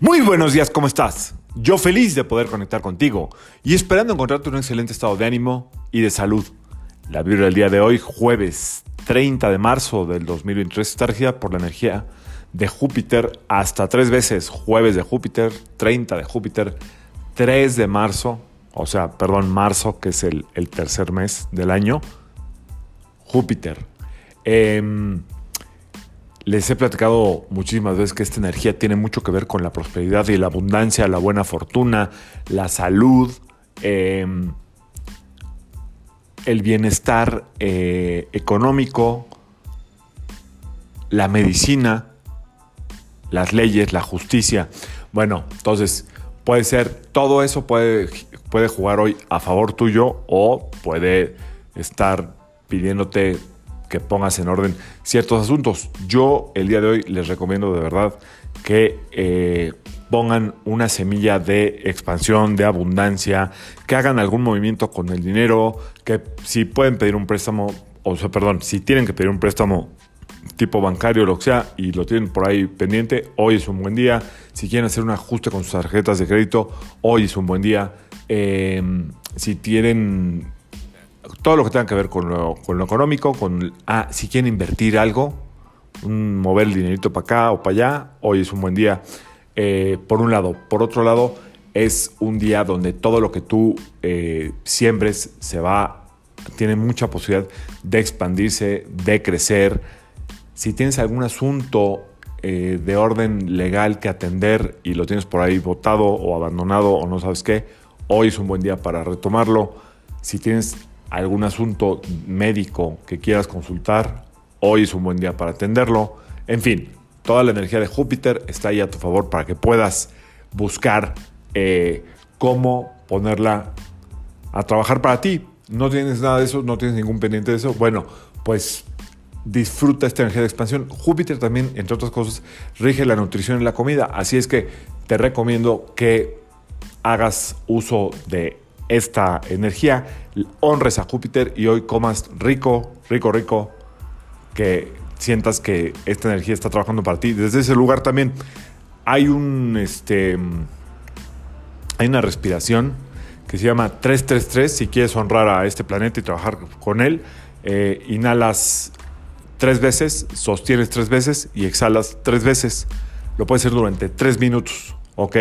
Muy buenos días, ¿cómo estás? Yo feliz de poder conectar contigo y esperando encontrarte en un excelente estado de ánimo y de salud. La vibra del día de hoy, jueves 30 de marzo del 2023, está regida por la energía de Júpiter hasta tres veces. Jueves de Júpiter, 30 de Júpiter, 3 de marzo, o sea, perdón, marzo, que es el, el tercer mes del año. Júpiter. Eh, les he platicado muchísimas veces que esta energía tiene mucho que ver con la prosperidad y la abundancia, la buena fortuna, la salud, eh, el bienestar eh, económico, la medicina, las leyes, la justicia. Bueno, entonces puede ser, todo eso puede, puede jugar hoy a favor tuyo o puede estar pidiéndote que pongas en orden ciertos asuntos. Yo el día de hoy les recomiendo de verdad que eh, pongan una semilla de expansión, de abundancia, que hagan algún movimiento con el dinero, que si pueden pedir un préstamo, o sea, perdón, si tienen que pedir un préstamo tipo bancario, lo que sea, y lo tienen por ahí pendiente, hoy es un buen día. Si quieren hacer un ajuste con sus tarjetas de crédito, hoy es un buen día. Eh, si tienen todo lo que tenga que ver con lo, con lo económico, con, ah, si quieren invertir algo, mover el dinerito para acá o para allá, hoy es un buen día, eh, por un lado. Por otro lado, es un día donde todo lo que tú eh, siembres se va, tiene mucha posibilidad de expandirse, de crecer. Si tienes algún asunto eh, de orden legal que atender y lo tienes por ahí votado o abandonado o no sabes qué, hoy es un buen día para retomarlo. Si tienes algún asunto médico que quieras consultar, hoy es un buen día para atenderlo. En fin, toda la energía de Júpiter está ahí a tu favor para que puedas buscar eh, cómo ponerla a trabajar para ti. No tienes nada de eso, no tienes ningún pendiente de eso. Bueno, pues disfruta esta energía de expansión. Júpiter también, entre otras cosas, rige la nutrición y la comida. Así es que te recomiendo que hagas uso de esta energía, honres a Júpiter y hoy comas rico, rico, rico, que sientas que esta energía está trabajando para ti. Desde ese lugar también hay un, este, hay una respiración que se llama 333. Si quieres honrar a este planeta y trabajar con él, eh, inhalas tres veces, sostienes tres veces y exhalas tres veces. Lo puedes hacer durante tres minutos, ¿ok?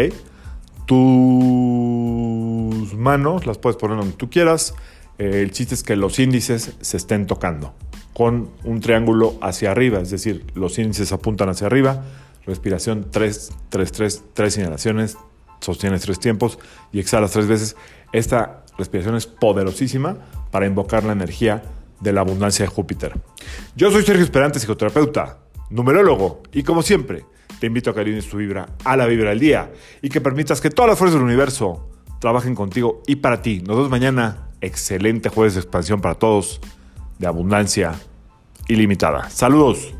Tus manos las puedes poner donde tú quieras. Eh, el chiste es que los índices se estén tocando con un triángulo hacia arriba, es decir, los índices apuntan hacia arriba. Respiración 3, 3, 3, 3 inhalaciones, sostienes tres tiempos y exhalas tres veces. Esta respiración es poderosísima para invocar la energía de la abundancia de Júpiter. Yo soy Sergio Esperante, psicoterapeuta, numerólogo y como siempre, te invito a que alines tu vibra a la vibra del día y que permitas que todas las fuerzas del universo trabajen contigo y para ti. Nos vemos mañana. Excelente jueves de expansión para todos, de abundancia ilimitada. Saludos.